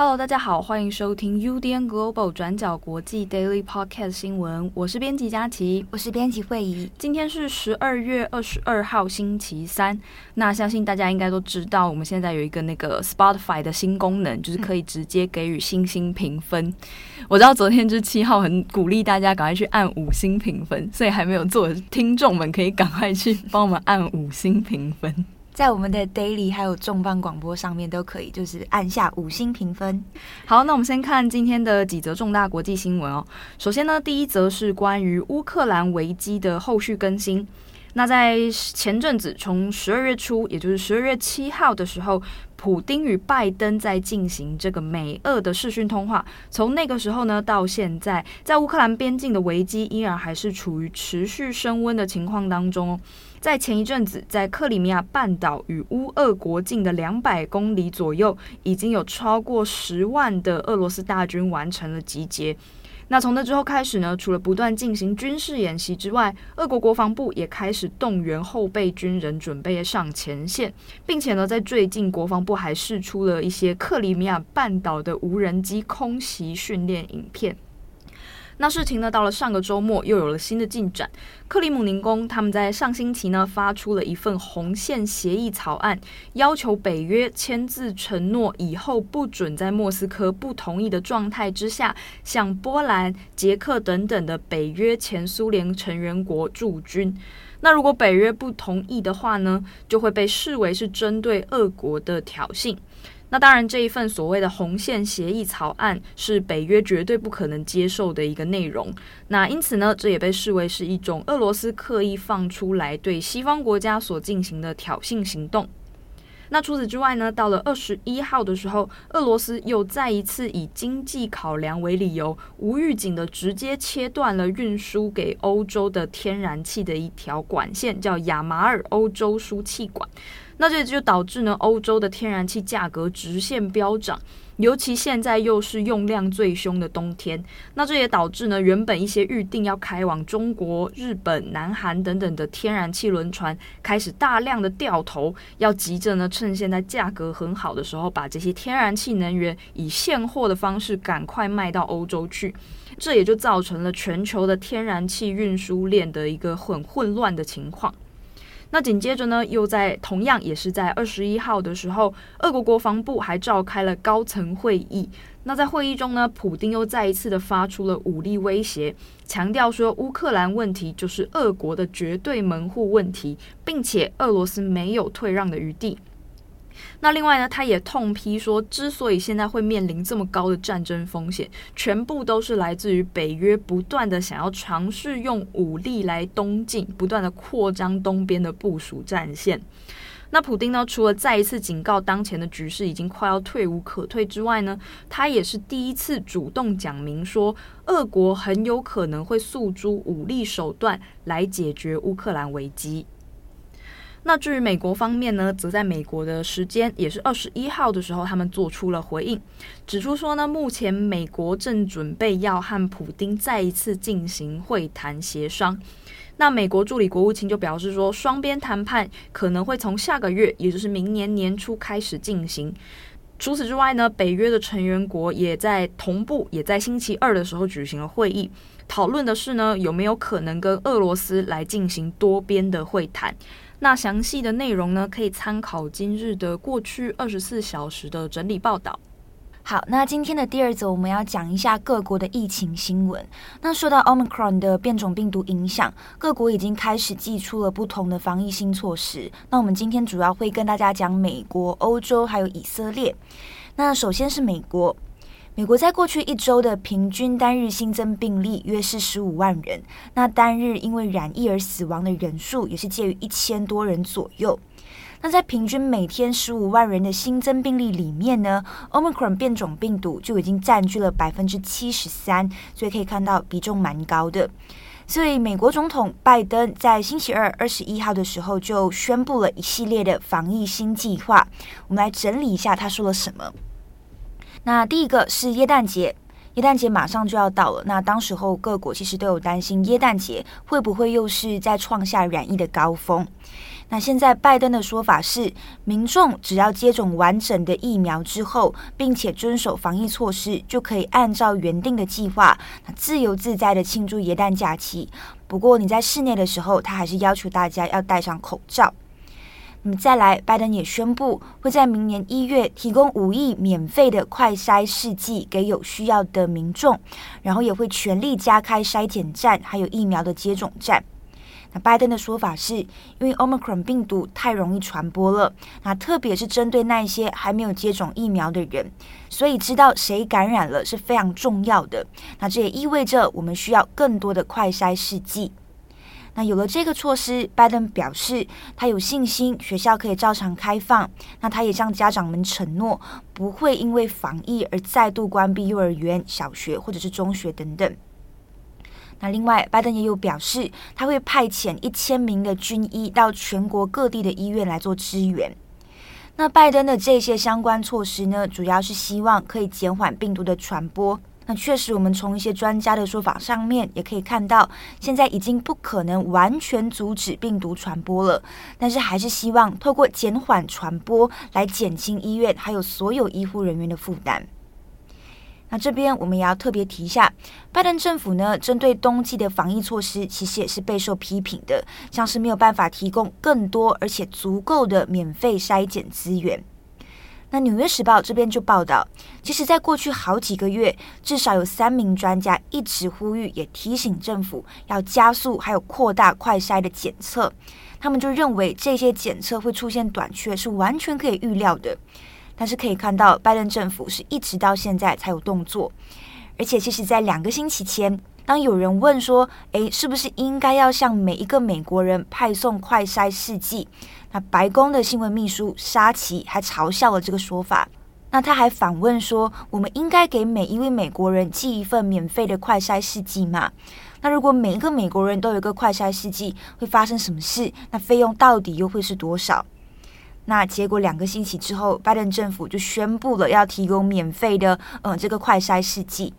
Hello，大家好，欢迎收听 UDN Global 转角国际 Daily Podcast 新闻。我是编辑佳琪，我是编辑慧仪。今天是十二月二十二号，星期三。那相信大家应该都知道，我们现在有一个那个 Spotify 的新功能，就是可以直接给予星星评分。嗯、我知道昨天是七号，很鼓励大家赶快去按五星评分，所以还没有做的听众们可以赶快去帮我们按五星评分。在我们的 Daily 还有重磅广播上面都可以，就是按下五星评分。好，那我们先看今天的几则重大国际新闻哦。首先呢，第一则是关于乌克兰危机的后续更新。那在前阵子，从十二月初，也就是十二月七号的时候，普丁与拜登在进行这个美俄的视讯通话。从那个时候呢，到现在，在乌克兰边境的危机依然还是处于持续升温的情况当中。在前一阵子，在克里米亚半岛与乌俄国境的两百公里左右，已经有超过十万的俄罗斯大军完成了集结。那从那之后开始呢，除了不断进行军事演习之外，俄国国防部也开始动员后备军人，准备上前线，并且呢，在最近国防部还释出了一些克里米亚半岛的无人机空袭训练影片。那事情呢，到了上个周末又有了新的进展。克里姆林宫他们在上星期呢发出了一份红线协议草案，要求北约签字承诺以后不准在莫斯科不同意的状态之下，向波兰、捷克等等的北约前苏联成员国驻军。那如果北约不同意的话呢，就会被视为是针对俄国的挑衅。那当然，这一份所谓的红线协议草案是北约绝对不可能接受的一个内容。那因此呢，这也被视为是一种俄罗斯刻意放出来对西方国家所进行的挑衅行动。那除此之外呢，到了二十一号的时候，俄罗斯又再一次以经济考量为理由，无预警的直接切断了运输给欧洲的天然气的一条管线，叫亚马尔欧洲输气管。那这就导致呢，欧洲的天然气价格直线飙涨，尤其现在又是用量最凶的冬天。那这也导致呢，原本一些预定要开往中国、日本、南韩等等的天然气轮船，开始大量的掉头，要急着呢，趁现在价格很好的时候，把这些天然气能源以现货的方式赶快卖到欧洲去。这也就造成了全球的天然气运输链的一个很混乱的情况。那紧接着呢，又在同样也是在二十一号的时候，俄国国防部还召开了高层会议。那在会议中呢，普丁又再一次的发出了武力威胁，强调说乌克兰问题就是俄国的绝对门户问题，并且俄罗斯没有退让的余地。那另外呢，他也痛批说，之所以现在会面临这么高的战争风险，全部都是来自于北约不断的想要尝试用武力来东进，不断的扩张东边的部署战线。那普丁呢，除了再一次警告当前的局势已经快要退无可退之外呢，他也是第一次主动讲明说，俄国很有可能会诉诸武力手段来解决乌克兰危机。那至于美国方面呢，则在美国的时间也是二十一号的时候，他们做出了回应，指出说呢，目前美国正准备要和普丁再一次进行会谈协商。那美国助理国务卿就表示说，双边谈判可能会从下个月，也就是明年年初开始进行。除此之外呢，北约的成员国也在同步，也在星期二的时候举行了会议，讨论的是呢，有没有可能跟俄罗斯来进行多边的会谈。那详细的内容呢，可以参考今日的过去二十四小时的整理报道。好，那今天的第二则我们要讲一下各国的疫情新闻。那受到 Omicron 的变种病毒影响，各国已经开始祭出了不同的防疫新措施。那我们今天主要会跟大家讲美国、欧洲还有以色列。那首先是美国。美国在过去一周的平均单日新增病例约是十五万人，那单日因为染疫而死亡的人数也是介于一千多人左右。那在平均每天十五万人的新增病例里面呢，Omicron 变种病毒就已经占据了百分之七十三，所以可以看到比重蛮高的。所以美国总统拜登在星期二二十一号的时候就宣布了一系列的防疫新计划。我们来整理一下他说了什么。那第一个是耶诞节，耶诞节马上就要到了。那当时候各国其实都有担心，耶诞节会不会又是在创下染疫的高峰？那现在拜登的说法是，民众只要接种完整的疫苗之后，并且遵守防疫措施，就可以按照原定的计划，自由自在的庆祝耶诞假期。不过你在室内的时候，他还是要求大家要戴上口罩。那么再来，拜登也宣布会在明年一月提供五亿免费的快筛试剂给有需要的民众，然后也会全力加开筛检站，还有疫苗的接种站。那拜登的说法是，因为 Omicron 病毒太容易传播了，那特别是针对那一些还没有接种疫苗的人，所以知道谁感染了是非常重要的。那这也意味着我们需要更多的快筛试剂。那有了这个措施，拜登表示他有信心学校可以照常开放。那他也向家长们承诺，不会因为防疫而再度关闭幼儿园、小学或者是中学等等。那另外，拜登也有表示，他会派遣一千名的军医到全国各地的医院来做支援。那拜登的这些相关措施呢，主要是希望可以减缓病毒的传播。那确实，我们从一些专家的说法上面也可以看到，现在已经不可能完全阻止病毒传播了，但是还是希望透过减缓传播来减轻医院还有所有医护人员的负担。那这边我们也要特别提一下，拜登政府呢，针对冬季的防疫措施，其实也是备受批评的，像是没有办法提供更多而且足够的免费筛检资源。那《纽约时报》这边就报道，其实，在过去好几个月，至少有三名专家一直呼吁，也提醒政府要加速还有扩大快筛的检测。他们就认为这些检测会出现短缺，是完全可以预料的。但是可以看到，拜登政府是一直到现在才有动作，而且其实，在两个星期前，当有人问说：“诶，是不是应该要向每一个美国人派送快筛试剂？”那白宫的新闻秘书沙奇还嘲笑了这个说法。那他还反问说：“我们应该给每一位美国人寄一份免费的快筛试剂吗？那如果每一个美国人都有一个快筛试剂，会发生什么事？那费用到底又会是多少？”那结果两个星期之后，拜登政府就宣布了要提供免费的，嗯，这个快筛试剂。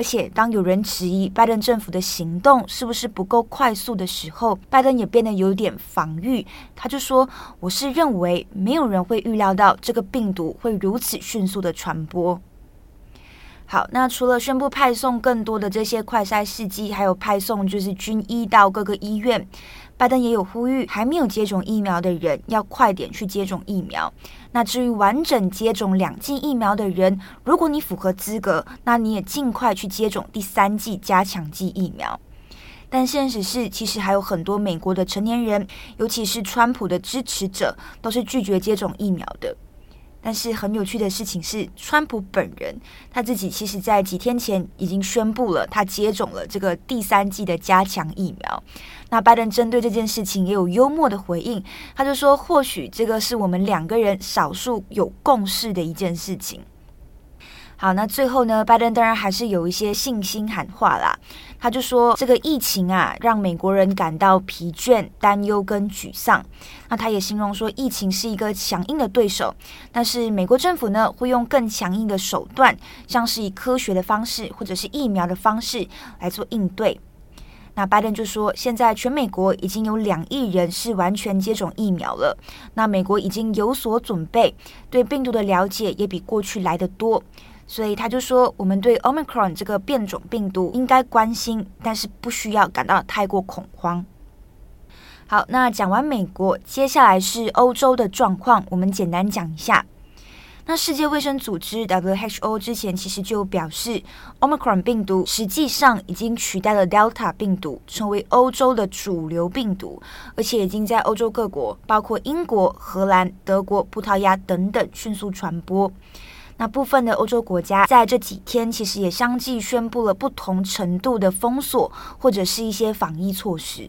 而且当有人质疑拜登政府的行动是不是不够快速的时候，拜登也变得有点防御。他就说：“我是认为没有人会预料到这个病毒会如此迅速的传播。”好，那除了宣布派送更多的这些快筛试剂，还有派送就是军医到各个医院。拜登也有呼吁，还没有接种疫苗的人要快点去接种疫苗。那至于完整接种两剂疫苗的人，如果你符合资格，那你也尽快去接种第三剂加强剂疫苗。但现实是，其实还有很多美国的成年人，尤其是川普的支持者，都是拒绝接种疫苗的。但是很有趣的事情是，川普本人他自己其实在几天前已经宣布了，他接种了这个第三季的加强疫苗。那拜登针对这件事情也有幽默的回应，他就说，或许这个是我们两个人少数有共识的一件事情。好，那最后呢，拜登当然还是有一些信心喊话啦。他就说，这个疫情啊，让美国人感到疲倦、担忧跟沮丧。那他也形容说，疫情是一个强硬的对手，但是美国政府呢，会用更强硬的手段，像是以科学的方式或者是疫苗的方式来做应对。那拜登就说，现在全美国已经有两亿人是完全接种疫苗了。那美国已经有所准备，对病毒的了解也比过去来得多。所以他就说，我们对 Omicron 这个变种病毒应该关心，但是不需要感到太过恐慌。好，那讲完美国，接下来是欧洲的状况，我们简单讲一下。那世界卫生组织 WHO 之前其实就表示，Omicron 病毒实际上已经取代了 Delta 病毒，成为欧洲的主流病毒，而且已经在欧洲各国，包括英国、荷兰、德国、葡萄牙等等迅速传播。那部分的欧洲国家在这几天其实也相继宣布了不同程度的封锁或者是一些防疫措施。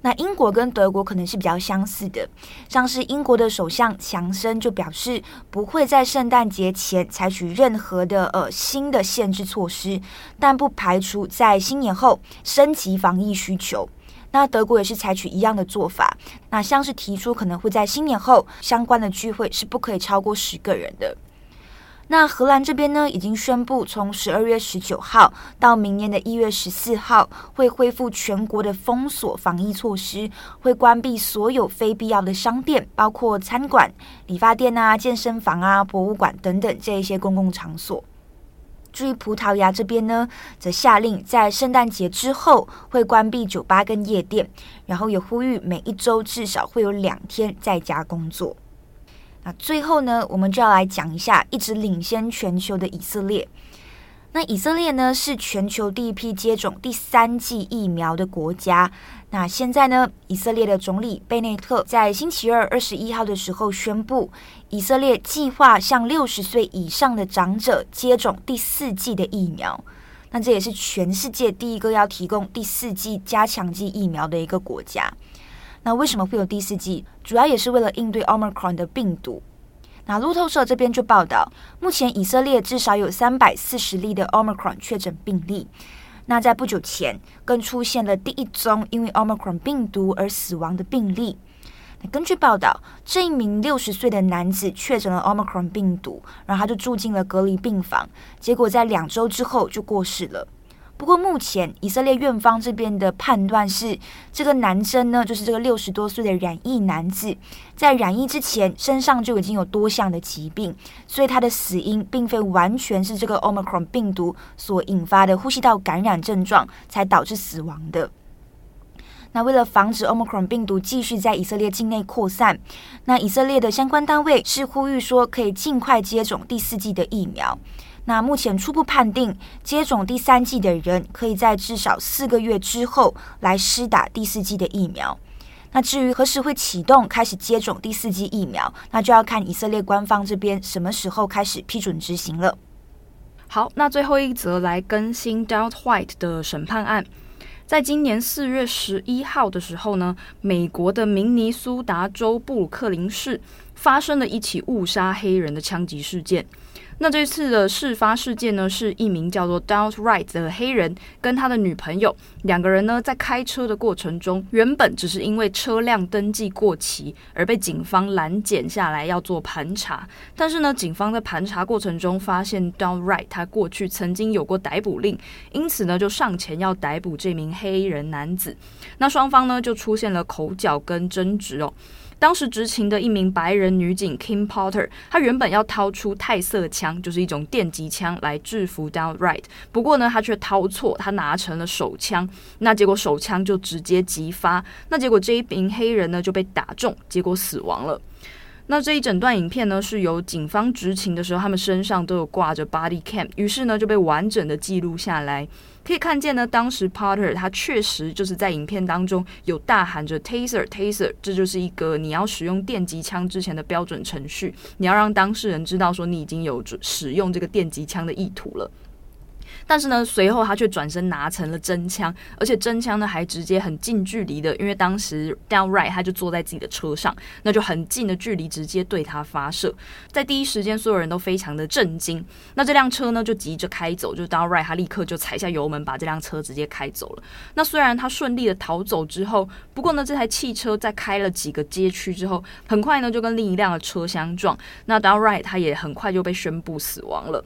那英国跟德国可能是比较相似的，像是英国的首相强生就表示不会在圣诞节前采取任何的呃新的限制措施，但不排除在新年后升级防疫需求。那德国也是采取一样的做法，那像是提出可能会在新年后相关的聚会是不可以超过十个人的。那荷兰这边呢，已经宣布从十二月十九号到明年的一月十四号，会恢复全国的封锁防疫措施，会关闭所有非必要的商店，包括餐馆、理发店啊、健身房啊、博物馆等等这一些公共场所。至于葡萄牙这边呢，则下令在圣诞节之后会关闭酒吧跟夜店，然后也呼吁每一周至少会有两天在家工作。那最后呢，我们就要来讲一下一直领先全球的以色列。那以色列呢，是全球第一批接种第三剂疫苗的国家。那现在呢，以色列的总理贝内特在星期二二十一号的时候宣布，以色列计划向六十岁以上的长者接种第四剂的疫苗。那这也是全世界第一个要提供第四剂加强剂疫苗的一个国家。那为什么会有第四季？主要也是为了应对 Omicron 的病毒。那路透社这边就报道，目前以色列至少有三百四十例的 Omicron 确诊病例。那在不久前，更出现了第一宗因为 Omicron 病毒而死亡的病例。根据报道，这一名六十岁的男子确诊了 Omicron 病毒，然后他就住进了隔离病房，结果在两周之后就过世了。不过，目前以色列院方这边的判断是，这个男生呢，就是这个六十多岁的染疫男子，在染疫之前身上就已经有多项的疾病，所以他的死因并非完全是这个 Omicron 病毒所引发的呼吸道感染症状才导致死亡的。那为了防止 Omicron 病毒继续在以色列境内扩散，那以色列的相关单位是呼吁说，可以尽快接种第四季的疫苗。那目前初步判定，接种第三剂的人可以在至少四个月之后来施打第四剂的疫苗。那至于何时会启动开始接种第四剂疫苗，那就要看以色列官方这边什么时候开始批准执行了。好，那最后一则来更新 Doubt White 的审判案，在今年四月十一号的时候呢，美国的明尼苏达州布鲁克林市发生了一起误杀黑人的枪击事件。那这次的事发事件呢，是一名叫做 Daunte Wright 的黑人跟他的女朋友两个人呢，在开车的过程中，原本只是因为车辆登记过期而被警方拦检下来要做盘查。但是呢，警方在盘查过程中发现 Daunte Wright 他过去曾经有过逮捕令，因此呢就上前要逮捕这名黑人男子。那双方呢就出现了口角跟争执哦。当时执勤的一名白人女警 Kim Potter，她原本要掏出泰瑟枪，就是一种电击枪来制服 Downright，不过呢，她却掏错，她拿成了手枪，那结果手枪就直接击发，那结果这一名黑人呢就被打中，结果死亡了。那这一整段影片呢，是由警方执勤的时候，他们身上都有挂着 body cam，于是呢就被完整的记录下来。可以看见呢，当时 Potter 他确实就是在影片当中有大喊着 Taser Taser，这就是一个你要使用电击枪之前的标准程序，你要让当事人知道说你已经有使用这个电击枪的意图了。但是呢，随后他却转身拿成了真枪，而且真枪呢还直接很近距离的，因为当时 Downright 他就坐在自己的车上，那就很近的距离直接对他发射。在第一时间，所有人都非常的震惊。那这辆车呢就急着开走，就 Downright 他立刻就踩下油门，把这辆车直接开走了。那虽然他顺利的逃走之后，不过呢，这台汽车在开了几个街区之后，很快呢就跟另一辆的车相撞。那 Downright 他也很快就被宣布死亡了。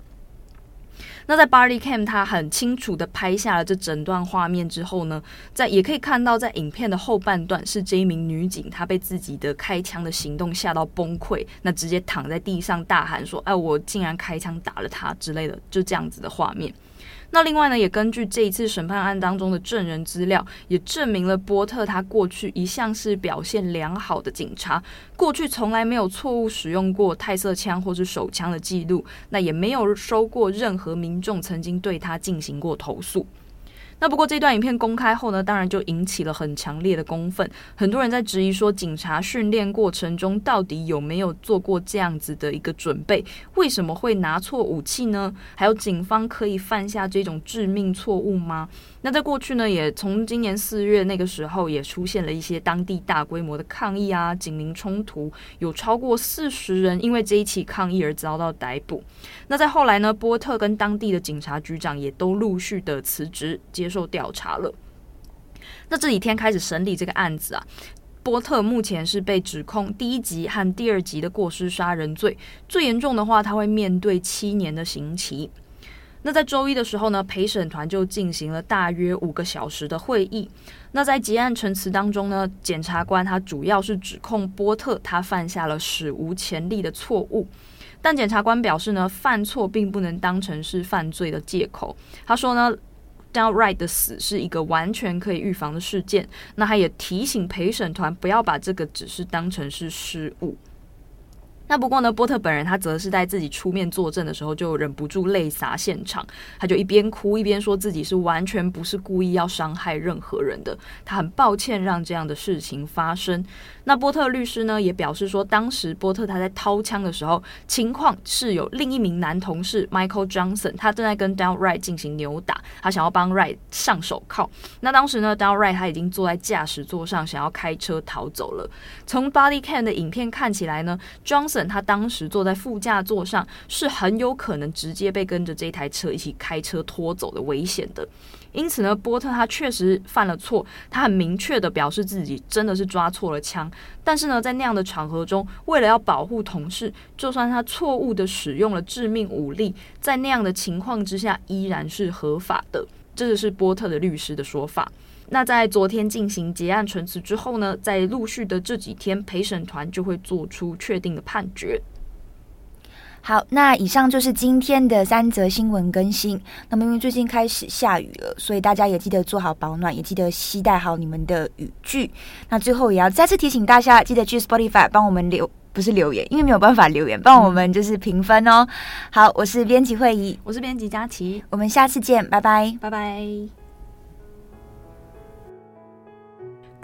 那在 Barry Cam，他很清楚的拍下了这整段画面之后呢，在也可以看到，在影片的后半段是这一名女警，她被自己的开枪的行动吓到崩溃，那直接躺在地上大喊说：“哎，我竟然开枪打了他之类的，就这样子的画面。”那另外呢，也根据这一次审判案当中的证人资料，也证明了波特他过去一向是表现良好的警察，过去从来没有错误使用过泰瑟枪或是手枪的记录，那也没有收过任何民众曾经对他进行过投诉。那不过这段影片公开后呢，当然就引起了很强烈的公愤。很多人在质疑说，警察训练过程中到底有没有做过这样子的一个准备？为什么会拿错武器呢？还有警方可以犯下这种致命错误吗？那在过去呢，也从今年四月那个时候也出现了一些当地大规模的抗议啊，警民冲突，有超过四十人因为这一起抗议而遭到逮捕。那在后来呢，波特跟当地的警察局长也都陆续的辞职接受调查了。那这几天开始审理这个案子啊。波特目前是被指控第一级和第二级的过失杀人罪，最严重的话，他会面对七年的刑期。那在周一的时候呢，陪审团就进行了大约五个小时的会议。那在结案陈词当中呢，检察官他主要是指控波特他犯下了史无前例的错误，但检察官表示呢，犯错并不能当成是犯罪的借口。他说呢。将 Wright 的死是一个完全可以预防的事件，那他也提醒陪审团不要把这个只是当成是失误。那不过呢，波特本人他则是在自己出面作证的时候就忍不住泪洒现场，他就一边哭一边说自己是完全不是故意要伤害任何人的，他很抱歉让这样的事情发生。那波特律师呢也表示说，当时波特他在掏枪的时候，情况是有另一名男同事 Michael Johnson，他正在跟 Daunte Wright 进行扭打，他想要帮 Wright 上手铐。那当时呢，Daunte Wright 他已经坐在驾驶座上，想要开车逃走了。从 Body Cam 的影片看起来呢，Johnson 他当时坐在副驾座上，是很有可能直接被跟着这台车一起开车拖走的危险的。因此呢，波特他确实犯了错，他很明确的表示自己真的是抓错了枪。但是呢，在那样的场合中，为了要保护同事，就算他错误的使用了致命武力，在那样的情况之下，依然是合法的。这就是波特的律师的说法。那在昨天进行结案陈词之后呢，在陆续的这几天，陪审团就会做出确定的判决。好，那以上就是今天的三则新闻更新。那么因为最近开始下雨了，所以大家也记得做好保暖，也记得携带好你们的雨具。那最后也要再次提醒大家，记得去 Spotify 帮我们留，不是留言，因为没有办法留言，帮我们就是评分哦。好，我是编辑会议，我是编辑佳琪，我们下次见，拜拜，拜拜。